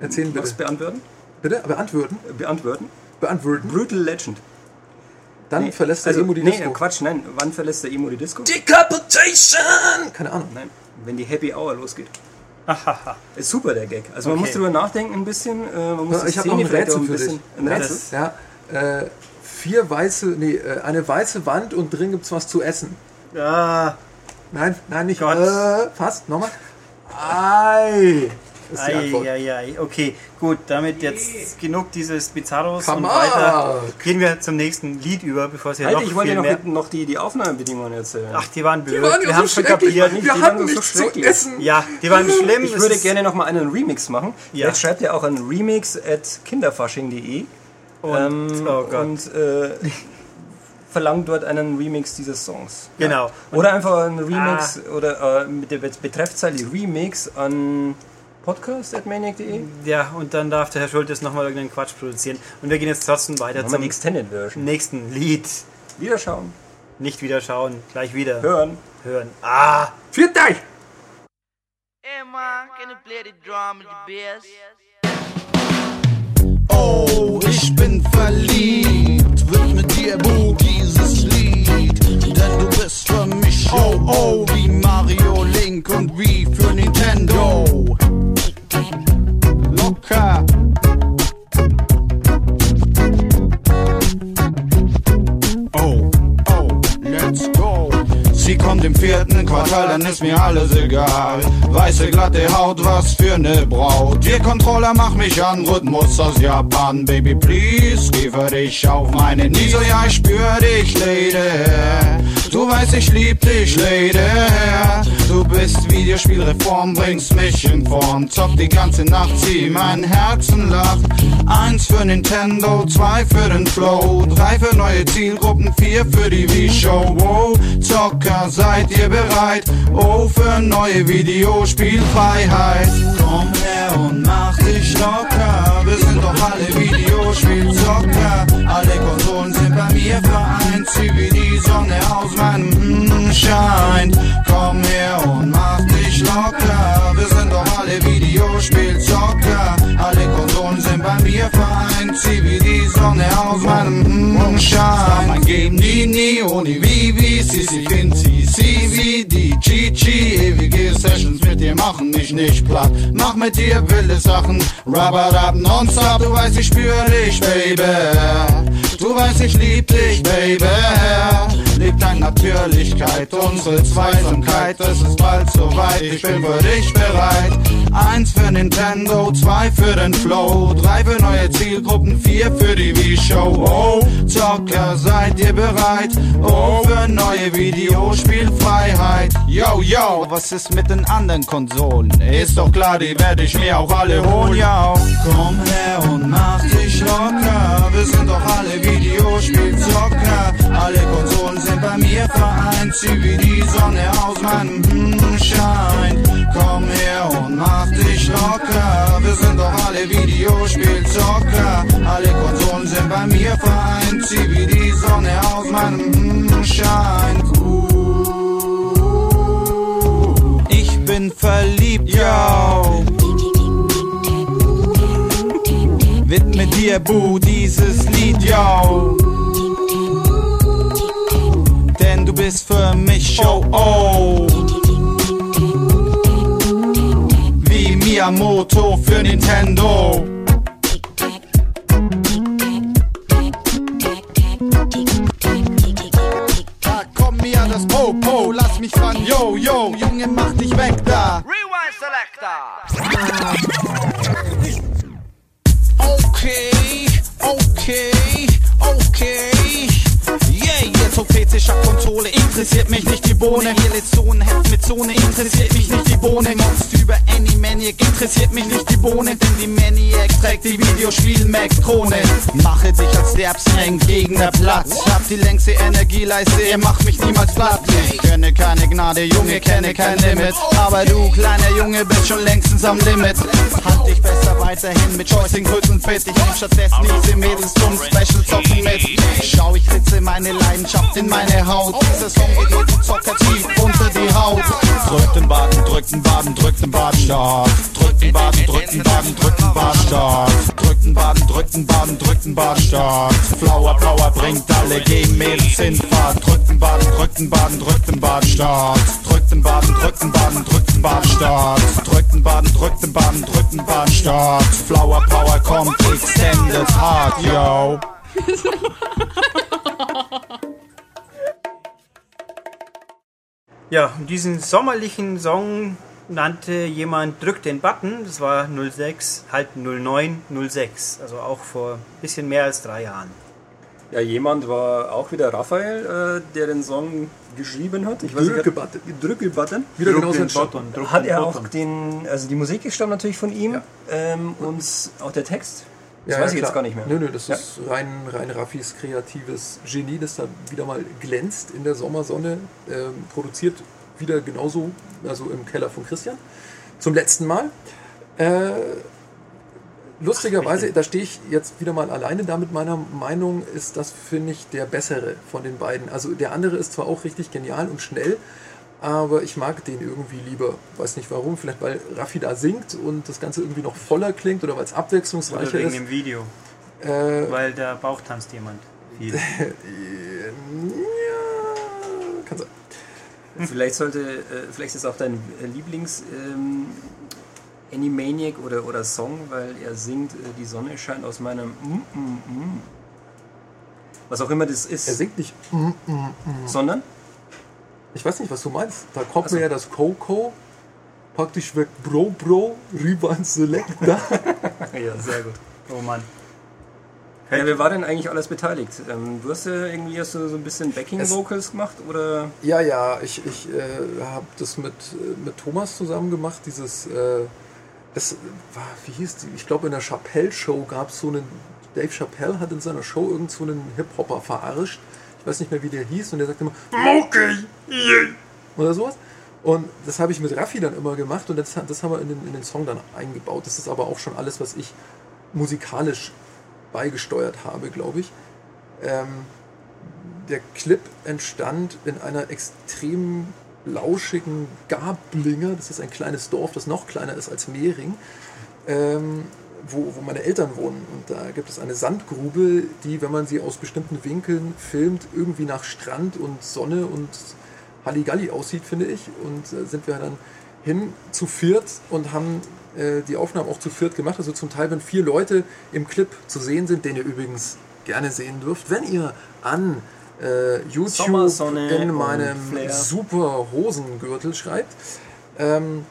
Erzählen Was bitte. beantworten? Bitte? Beantworten? Äh, Beantworten? Beantworten. Brutal Legend. Dann verlässt der also, Emo die nee, Disco. Quatsch, nein. Wann verlässt der Emo die Disco? Decapitation! Keine Ahnung. Nein, wenn die Happy Hour losgeht. Ist super der Gag. Also man Okay. muss drüber nachdenken ein bisschen. Äh, man muss ich hab noch ein Rätsel für dich. Ein Rätsel? Ja, äh, vier weiße, nee, äh, eine weiße Wand und drin gibt's was zu essen. Ah, Nein, nein, nicht. Gott. Äh, fast, nochmal. Ei. Ist die Antwort. ei, ei. Okay, gut, damit jetzt genug dieses Bizarros Come und weiter gehen wir zum nächsten Lied über, bevor es hier Halt, noch ich wollte viel dir mehr... noch, noch die, die Aufnahmebedingungen erzählen. Ach, die waren blöd. Die waren wir ja haben so schon kapiert. Wir die hatten waren so nichts zu schrecklich. essen. Ja, die waren schlimm. Ich würde gerne noch mal einen Remix machen. Ja. Jetzt schreibt ihr auch an remix at kinderfasching.de Und, ähm, oh und äh, verlangt dort einen Remix dieses Songs. Genau. Oder einfach einen Remix oder äh, mit der Betreffzeile Remix an podcast.maniac.de. Ja, und dann darf der Herr Schultes nochmal irgendeinen Quatsch produzieren. Und wir gehen jetzt trotzdem weiter zum Extended Version. nächsten Lied. Wiederschauen. Nicht wieder schauen, gleich wieder Hören. hören. Ah! Viert euch! Hey man, can you play the drum with the bass? Oh, ich bin verliebt, wird mit dir Bu dieses Lied. Denn du bist für mich oh oh wie Mario Link und wie für Nintendo. Locker. Oh, oh, let's go. Sie kommt im vierten Quartal, dann ist mir alles egal. Weiße glatte Haut, was für ne Braut. Wir Controller, mach mich an, Rhythmus aus Japan. Baby, please, liefer dich auf meine Knie. Ja, ich spür dich, Lady. Du weißt, ich lieb dich, Lady. Du bist Videospielreform, bringst mich in Form. Zock die ganze Nacht, zieh mein Herzen lacht. Eins für Nintendo, zwei für den Flow, drei für neue Zielgruppen, vier für die Wii-Show. Wow, Zocker, seid ihr bereit? Oh, für neue Videospielfreiheit. Komm her und mach dich locker. Wir sind doch alle Videospielzocker. Alle Konsolen sind bei mir vereint. Zieh wie die Sonne aus meinem mm, Schein. Komm her vereint. Zieh wie die Sonne aus meinem mm, Schein. Mein Game nie, nie ohne Vivi. Sisi, Finzi, Sivi, die Chichi. Ewige Sessions mit dir machen mich nicht platt. Mach mit dir wilde Sachen. Rubber nonstop. Du weißt, ich spür dich, Baby. Du weißt, ich lieb dich, Baby. Lebt deine Natürlichkeit, unsere Zweisamkeit. Es ist bald soweit, ich bin für dich bereit. Eins für Nintendo, zwei für den Flow, drei für neue Zielgruppen, vier für die Wii-Show. Oh, Zocker, seid ihr bereit? Oh, für neue Videospielfreiheit. Yo, yo, was ist mit den anderen Konsolen? Ist doch klar, die werde ich mir auch alle holen, yo. Komm her und mach dich locker. Wir sind doch alle Videospielzocker. Alle Konsolen sind bei mir vereint. Zieh wie die Sonne aus meinem hm, Schein. Komm her und mach dich locker. Wir sind doch alle Videospielzocker. Alle Konsolen sind bei mir vereint. Zieh wie die Sonne aus meinem hm, Schein. Ich bin verliebt, yo. Widme dir, Bu, dieses Lied, yo. Bist für mich, oh, oh. Wie Miyamoto für Nintendo. Da komm mir das Popo, lass mich fragen, yo, yo, Junge, mach dich weg da. Rewind selector. Okay, okay, okay. Yeah, jetzt auf PC-Konsole interessiert mich nicht die Bohne. Hier lädt Zone, Heft mit Zone, interessiert mich nicht die Bohne. Mockst über Animaniac, interessiert mich nicht die Bohne. Denn die Maniac trägt die Videospiel-Mac-Krone. Mache dich als Derbsring Gegner. Ich hab die längste Energieleiste, ihr macht mich niemals platt. Ich kenne keine Gnade, Junge, kenne kein Limit. Aber du, kleiner Junge, bist schon längstens am Limit. Halt dich besser weiterhin mit Choicing, Größen fit. Ich nehm stattdessen diese Mädels zum Special Zocken mit. Schau, ich ritze meine Leidenschaft in meine Haut. Dieser Song geht jedem Zocker tief unter die Haut. Drückt den Baden, drückt den Baden, drückt den Baden stark. Drückt den Baden, drückt den Baden, drückt den Baden stark. Drückt den Baden, drückt den Baden, drückt den Baden stark. Flower Power bringt alle alle gehen mit Sinnfahrt. Drückten Baden, drückten Baden, drückten Baden, Start. Drückten Baden, drückten Baden, drückten Baden, Start. Drückten Baden, drückten Baden, drückten Baden, Start. Flower Power kommt extended hard, yo. Ja, und diesen sommerlichen Song nannte jemand Drück den Button. Das war 06, halt 09, 06. Also auch vor ein bisschen mehr als drei Jahren. Ja, jemand war auch wieder Raphael, äh, der den Song geschrieben hat. Ich weiß nicht, Drücke-Button. Drücke-Button. Wieder den entstanden. Button, Hat er auch den, also die Musik stammt natürlich von ihm Ja. ähm, und auch der Text. Das Ja, weiß ja, ich jetzt klar. gar nicht mehr. Nö, nö, das ist rein, rein Raffis kreatives Genie, das da wieder mal glänzt in der Sommersonne. Ähm, produziert wieder genauso, also im Keller von Christian. Zum letzten Mal. Äh, lustigerweise, da stehe ich jetzt wieder mal alleine da mit meiner Meinung, ist das, finde ich, der bessere von den beiden. Also der andere ist zwar auch richtig genial und schnell, aber ich mag den irgendwie lieber. Weiß nicht warum, vielleicht weil Raffi da singt und das Ganze irgendwie noch voller klingt oder weil es Oder abwechslungsreicher wegen ist. dem Video. Äh, Weil da Bauch tanzt jemand. Viel. ja, kann sein. Vielleicht sollte, äh, vielleicht ist auch dein Lieblings ähm, Animaniac oder, oder Song, weil er singt, äh, die Sonne scheint aus meinem mm, mm, mm. Was auch immer das ist. Er singt nicht. mm, Sondern? Ich weiß nicht, was du meinst. Da kommt Ach so. mir ja das Coco praktisch weg. Bro, Bro, rüber ins Select. Da. Ja, sehr gut. Oh Mann. Ja, wer war denn eigentlich alles beteiligt? Ähm, du hast ja irgendwie hast du so ein bisschen Backing-Vocals gemacht oder? ja, ja, ich, ich äh, habe das mit, äh, mit Thomas zusammen gemacht. Dieses, äh, das war, wie hieß die? Ich glaube, in der Chappelle-Show gab es so einen. Dave Chappelle hat in seiner Show irgend so einen Hip-Hopper verarscht. Ich weiß nicht mehr, wie der hieß. Und der sagte immer, Moki, yeah. oder sowas. Und das habe ich mit Raffi dann immer gemacht und das, das haben wir in den, in den Song dann eingebaut. Das ist aber auch schon alles, was ich musikalisch beigesteuert habe, glaube ich. Ähm, der Clip entstand in einer extrem lauschigen Gablinger. Das ist ein kleines Dorf, das noch kleiner ist als Mehring, ähm, wo, wo meine Eltern wohnen. Und da gibt es eine Sandgrube, die, wenn man sie aus bestimmten Winkeln filmt, irgendwie nach Strand und Sonne und Halligalli aussieht, finde ich. Und äh, sind wir dann hin zu viert und haben äh, die Aufnahmen auch zu viert gemacht. Also zum Teil, wenn vier Leute im Clip zu sehen sind, den ihr übrigens gerne sehen dürft, wenn ihr an äh, YouTube in meinem super Hosengürtel schreibt. Ähm,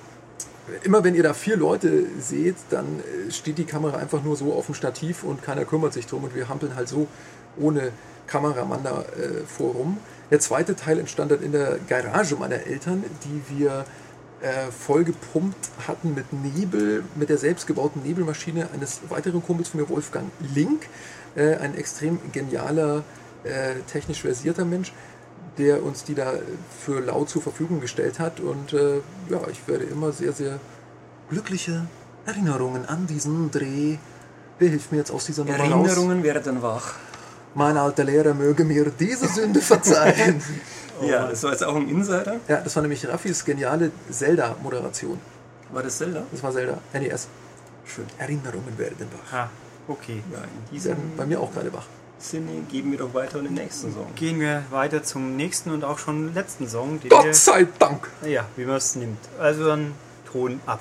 immer wenn ihr da vier Leute seht, dann äh, steht die Kamera einfach nur so auf dem Stativ und keiner kümmert sich drum und wir hampeln halt so ohne Kameramann da äh, vorum. Der zweite Teil entstand dann in der Garage meiner Eltern, die wir äh, vollgepumpt hatten mit Nebel, mit der selbstgebauten Nebelmaschine eines weiteren Kumpels von mir, Wolfgang Link, äh, ein extrem genialer, äh, technisch versierter Mensch, der uns die da für laut zur Verfügung gestellt hat. Und äh, ja, ich werde immer sehr, sehr glückliche Erinnerungen an diesen Dreh. Wer hilft mir jetzt aus dieser Nummer raus? Erinnerungen werden wach. Mein alter Lehrer möge mir diese Sünde verzeihen. ja, das war jetzt auch ein Insider. ja, das war nämlich Raffis geniale Zelda-Moderation. War das Zelda? Das war Zelda, NES. Schön. Erinnerungen werden wach. Ah, okay. Ja, bei mir auch gerade wach. Sinne geben wir doch weiter in den nächsten Song. Gehen wir weiter zum nächsten und auch schon letzten Song, den Gott sei Dank! wir, ja, wie man es nimmt. Also dann Ton ab.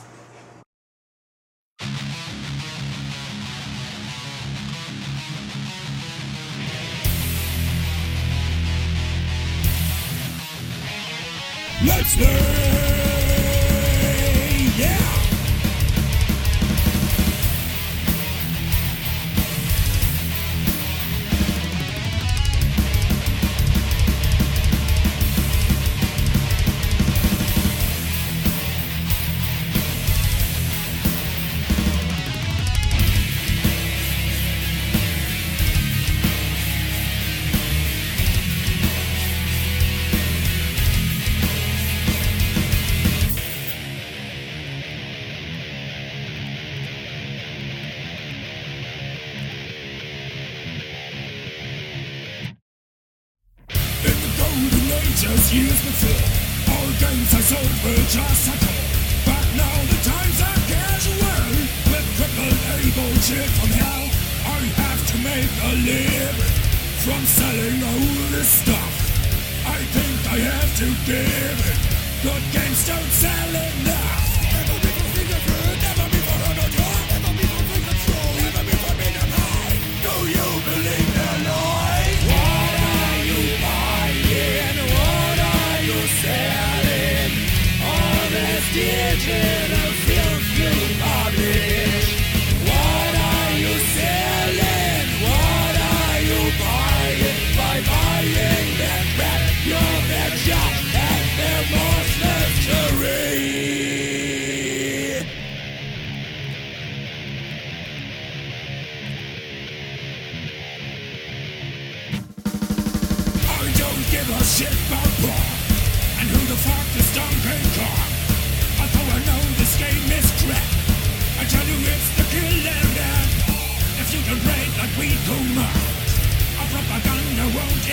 Let's play!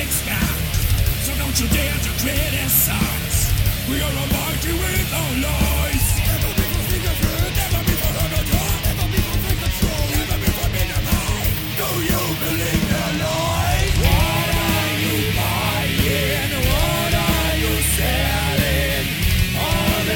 So don't you dare to criticize We are almighty with our lies Never finger food, never Never control, never Do you believe the lie? What are you buying? What are you selling? All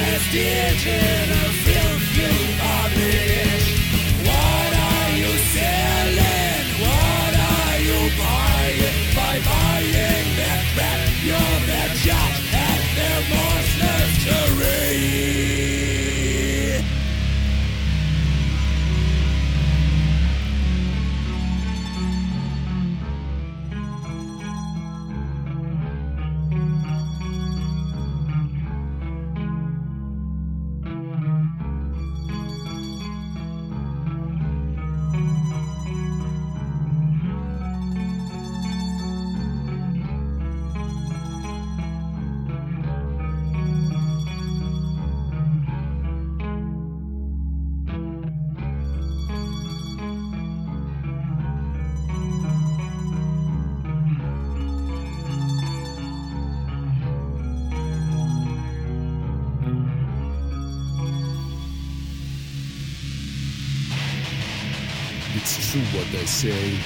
It's true what they say.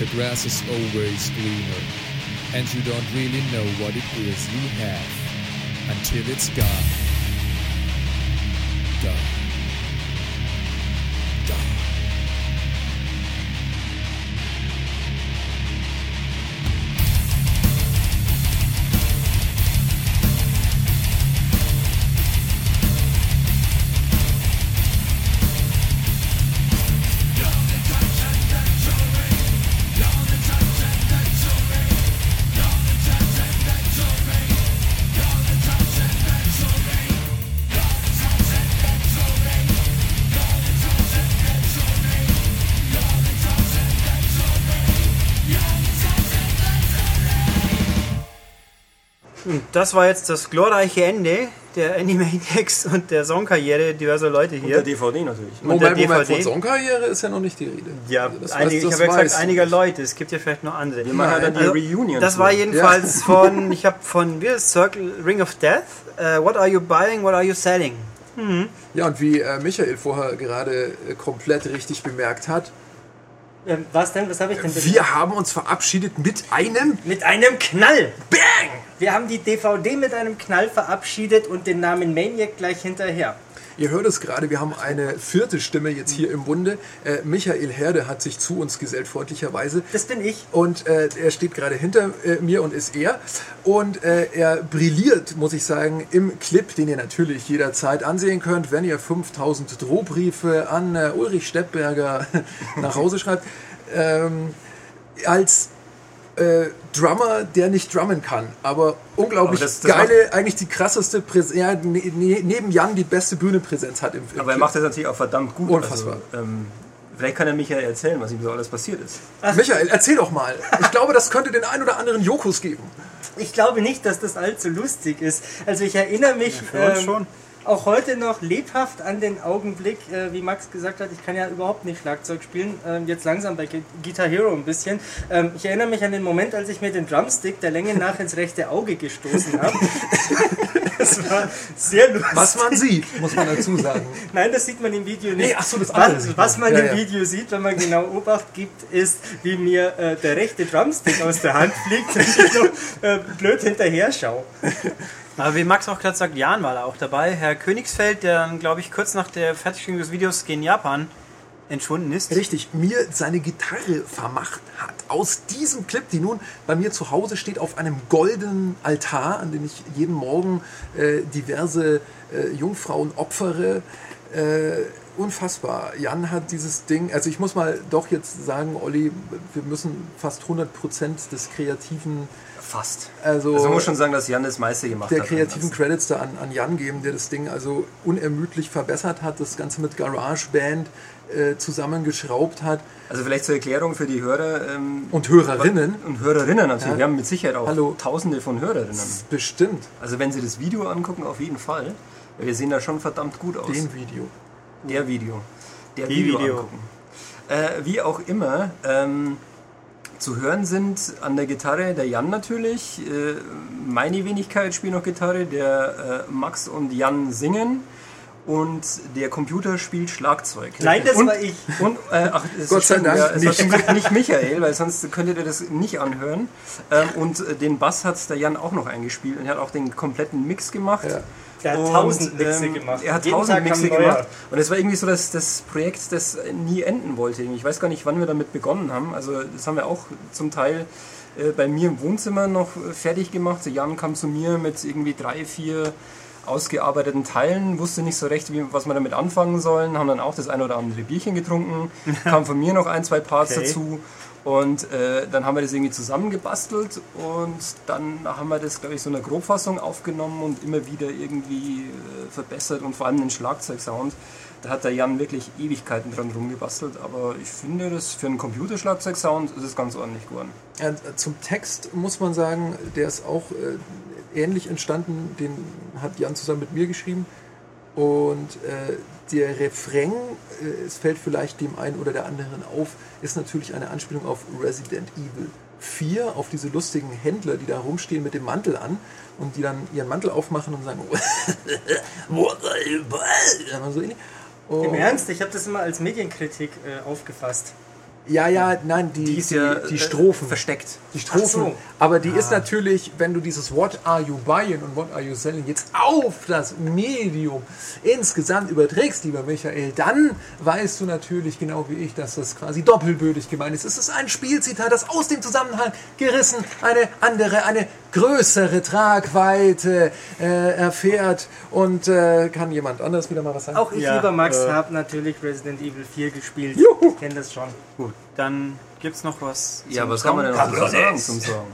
The grass is always greener, and you don't really know what it is you have until it's gone. Gone. Das war jetzt das glorreiche Ende der Animaniacs und der Songkarriere diverser Leute Und hier. der DVD natürlich. Und Moment, der Moment, von DVD. Songkarriere ist ja noch nicht die Rede. Ja, Also das einige, weiß- ich habe ja gesagt, einiger nicht. Leute. Es gibt ja vielleicht noch andere. Wir machen ja dann die Also, Reunion. Das war jedenfalls Ja. von, ich habe von, wie ist Circle Ring of Death. Äh, what are you buying, what are you selling? Ja, und wie äh, Michael vorher gerade äh, komplett richtig bemerkt hat, Ähm, was denn? Was habe ich denn? wir haben uns verabschiedet mit einem Mit einem Knall! Bang! Wir haben die DVD mit einem Knall verabschiedet und den Namen Maniac gleich hinterher. Ihr hört es gerade, wir haben eine vierte Stimme jetzt hier im Bunde. Äh, Michael Herde hat sich zu uns gesellt, freundlicherweise. Das bin ich. Und äh, er steht gerade hinter äh, mir und ist er. Und äh, er brilliert, muss ich sagen, im Clip, den ihr natürlich jederzeit ansehen könnt, wenn ihr 5000 Drohbriefe an äh, Ulrich Steppberger nach Hause schreibt. Ähm, als äh, Drummer, der nicht drummen kann, aber unglaublich Aber das- das geile, eigentlich die krasseste Präsenz, ja, ne, ne, neben Jan die beste Bühnenpräsenz hat im, im Aber er macht das natürlich auch verdammt gut. Unfassbar. Also, ähm, vielleicht kann er Michael erzählen, was ihm so alles passiert ist. Michael, erzähl doch mal. Ich glaube, das könnte den ein oder anderen Jokus geben. Ich glaube nicht, dass das allzu lustig ist. Also ich erinnere mich für uns ähm, schon. Auch heute noch lebhaft an den Augenblick, äh, wie Max gesagt hat, ich kann ja überhaupt nicht Schlagzeug spielen, ähm, jetzt langsam bei Gu- Guitar Hero ein bisschen. Ähm, ich erinnere mich an den Moment, als ich mir den Drumstick der Länge nach ins rechte Auge gestoßen habe. das war sehr lustig. Was man sieht, muss man dazu sagen. Nein, das sieht man im Video nicht. Nee, ach so, das was, was man. Ja, im ja. Video sieht, wenn man genau Obacht gibt, ist, wie mir äh, der rechte Drumstick aus der Hand fliegt und ich noch äh, blöd hinterher schaue. Aber wie Max auch gerade sagt, Jan war da auch dabei. Herr Königsfeld, der dann, glaube ich, kurz nach der Fertigstellung des Videos gegen Japan entschwunden ist. Richtig, mir seine Gitarre vermacht hat. Aus diesem Clip, die nun bei mir zu Hause steht, auf einem goldenen Altar, an dem ich jeden Morgen äh, diverse äh, Jungfrauen opfere. Äh, unfassbar. Jan hat dieses Ding, also ich muss mal doch jetzt sagen, Olli, wir müssen fast 100% des kreativen, Fast. also, Also man muss schon sagen, dass Jan das meiste gemacht der hat. kreativen Credits da an, an Jan geben, der das Ding also unermüdlich verbessert hat, das Ganze mit GarageBand äh, zusammengeschraubt hat. Also vielleicht zur Erklärung für die Hörer ähm, Und Hörerinnen. und Hörerinnen natürlich. Ja. Wir haben mit Sicherheit auch Hallo. tausende von Hörerinnen. Bestimmt. Also wenn Sie das Video angucken, auf jeden Fall. Wir sehen da schon verdammt gut aus. Den Video. Der Video. Der Die Video, Video. angucken. Äh, wie auch immer, ähm, zu hören sind an der Gitarre der Jan natürlich. Äh, meine Wenigkeit spielt noch Gitarre, der äh, Max und Jan singen. Und der Computer spielt Schlagzeug. Nein, das und, war ich. Und, äh, ach, es Gott sei Dank ja, nicht. nicht Michael, weil sonst könntet ihr das nicht anhören. Ähm, und äh, den Bass hat der Jan auch noch eingespielt und er hat auch den kompletten Mix gemacht. Ja. Der hat tausend Mixe ähm, gemacht. Er hat Jeden tausend Tag Mixe neuer. gemacht. Und es war irgendwie so das, das Projekt, das nie enden wollte. Ich weiß gar nicht, wann wir damit begonnen haben. Also das haben wir auch zum Teil äh, bei mir im Wohnzimmer noch fertig gemacht. Der Jan kam zu mir mit irgendwie drei, vier ausgearbeiteten Teilen, wusste nicht so recht, wie, was wir damit anfangen sollen, haben dann auch das ein oder andere Bierchen getrunken, kam von mir noch ein, zwei Parts Okay. dazu und äh, dann haben wir das irgendwie zusammengebastelt und dann haben wir das, glaube ich, so in einer Grobfassung aufgenommen und immer wieder irgendwie äh, verbessert und vor allem den Schlagzeugsound. Da hat der Jan wirklich Ewigkeiten dran rumgebastelt, aber ich finde, das für einen Computerschlagzeugsound ist es ganz ordentlich geworden. Ja, zum Text muss man sagen, der ist auch äh, ähnlich entstanden. Den hat Jan zusammen mit mir geschrieben. Und äh, der Refrain, äh, es fällt vielleicht dem einen oder der anderen auf, ist natürlich eine Anspielung auf Resident Evil 4, auf diese lustigen Händler, die da rumstehen mit dem Mantel an und die dann ihren Mantel aufmachen und sagen, what buying? so ähnlich. Im Ernst, ich habe das immer als Medienkritik äh, aufgefasst. Ja, ja, nein, die, Die ist ja die, die äh, Strophen. versteckt. Die Strophen. So. Aber die ist natürlich, wenn du dieses What are you buying und What are you selling jetzt auf das Medium insgesamt überträgst, lieber Michael, dann weißt du natürlich genau wie ich, dass das quasi doppelbödig gemeint ist. Es ist ein Spielzitat, das aus dem Zusammenhang gerissen eine andere, eine größere Tragweite äh, erfährt und äh, kann jemand anders wieder mal was sagen? Auch ich, Ja, lieber Max, äh, habe natürlich Resident Evil 4 gespielt. Juhu. Ich kenne das schon. Gut, dann gibt es noch was. Ja, was Song? kann man denn noch sagen zum Song?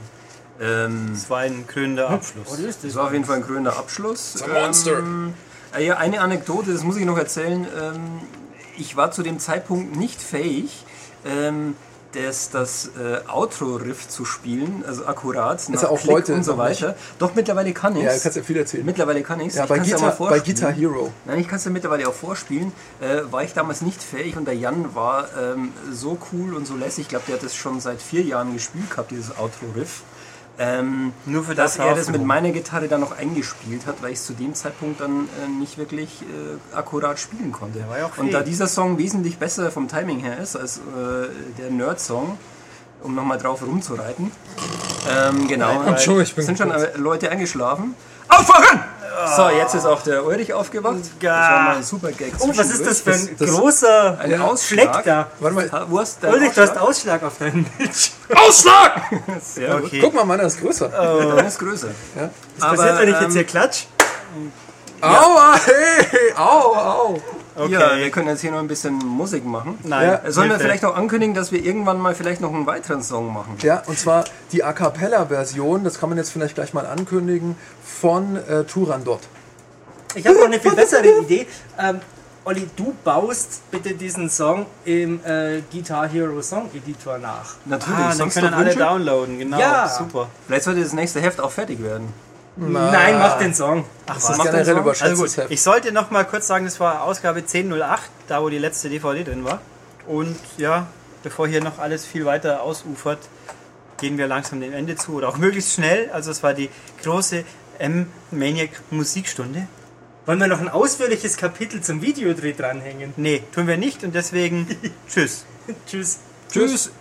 Ähm, Das war ein krönender Abschluss. Ist das? Das war auf jeden Fall ein krönender Abschluss. It's a monster. Ähm, äh, ja, eine Anekdote, das muss ich noch erzählen. Ähm, ich war zu dem Zeitpunkt nicht fähig, ähm, das, das äh, Outro-Riff zu spielen, also akkurat, nach ja auch Klick heute und so weiter. Doch, mittlerweile kann ich ja, du kannst ja viel erzählen. Mittlerweile kann ich es. Ja, bei, Guitar, bei Guitar Hero. Nein, ich kann es ja mittlerweile auch vorspielen. Äh, war ich damals nicht fähig und der Jan war ähm, so cool und so lässig. Ich glaube, der hat das schon seit vier Jahren gespielt gehabt, dieses Outro-Riff. Ähm, Nur für dass das er das mit meiner Gitarre dann noch eingespielt hat, weil ich es zu dem Zeitpunkt dann äh, nicht wirklich äh, akkurat spielen konnte. war ja auch und da dieser Song wesentlich besser vom Timing her ist als äh, der Nerd-Song, um nochmal drauf rumzureiten. Ähm, genau. Komm schon, ich bin sind schon kurz. Leute eingeschlafen. Aufwachen! So, jetzt ist auch der Ulrich aufgewacht. Das war mal ein super Gag. Oh, was ist das für ein Das- großer Ein Fleck Ausschlag. da? Warte mal, Wo hast du Ulrich, du hast Ausschlag? Ausschlag auf deinem Bildschirm. Ausschlag! Sehr gut. Okay. guck mal, Mann, das ist größer. Dann ist größer. Ja. Was passiert, wenn ich ähm, jetzt hier klatsch? Aua, hey, au, au. Okay. Ja, wir können jetzt hier noch ein bisschen Musik machen. Nein. Ja. Sollen wir vielleicht noch ankündigen, dass wir irgendwann mal vielleicht noch einen weiteren Song machen? Ja, und zwar die A Cappella-Version, das kann man jetzt vielleicht gleich mal ankündigen, von äh, Turandot. Ich habe noch eine viel bessere Idee. Ähm, Olli, du baust bitte diesen Song im äh, Guitar Hero Song Editor nach. Natürlich, Ah, dann können alle downloaden, genau. Ja. Super. Vielleicht sollte das nächste Heft auch fertig werden. Nein, mach den Song. Das was? ist Macht generell den Song? überschätztes Also gut, ich sollte noch mal kurz sagen, das war Ausgabe 1008, da wo die letzte DVD drin war. Und ja, bevor hier noch alles viel weiter ausufert, gehen wir langsam dem Ende zu oder auch möglichst schnell. Also es war die große M-Maniac Musikstunde. Wollen wir noch ein ausführliches Kapitel zum Videodreh dranhängen? Nee, tun wir nicht und deswegen tschüss. Tschüss. Tschüss.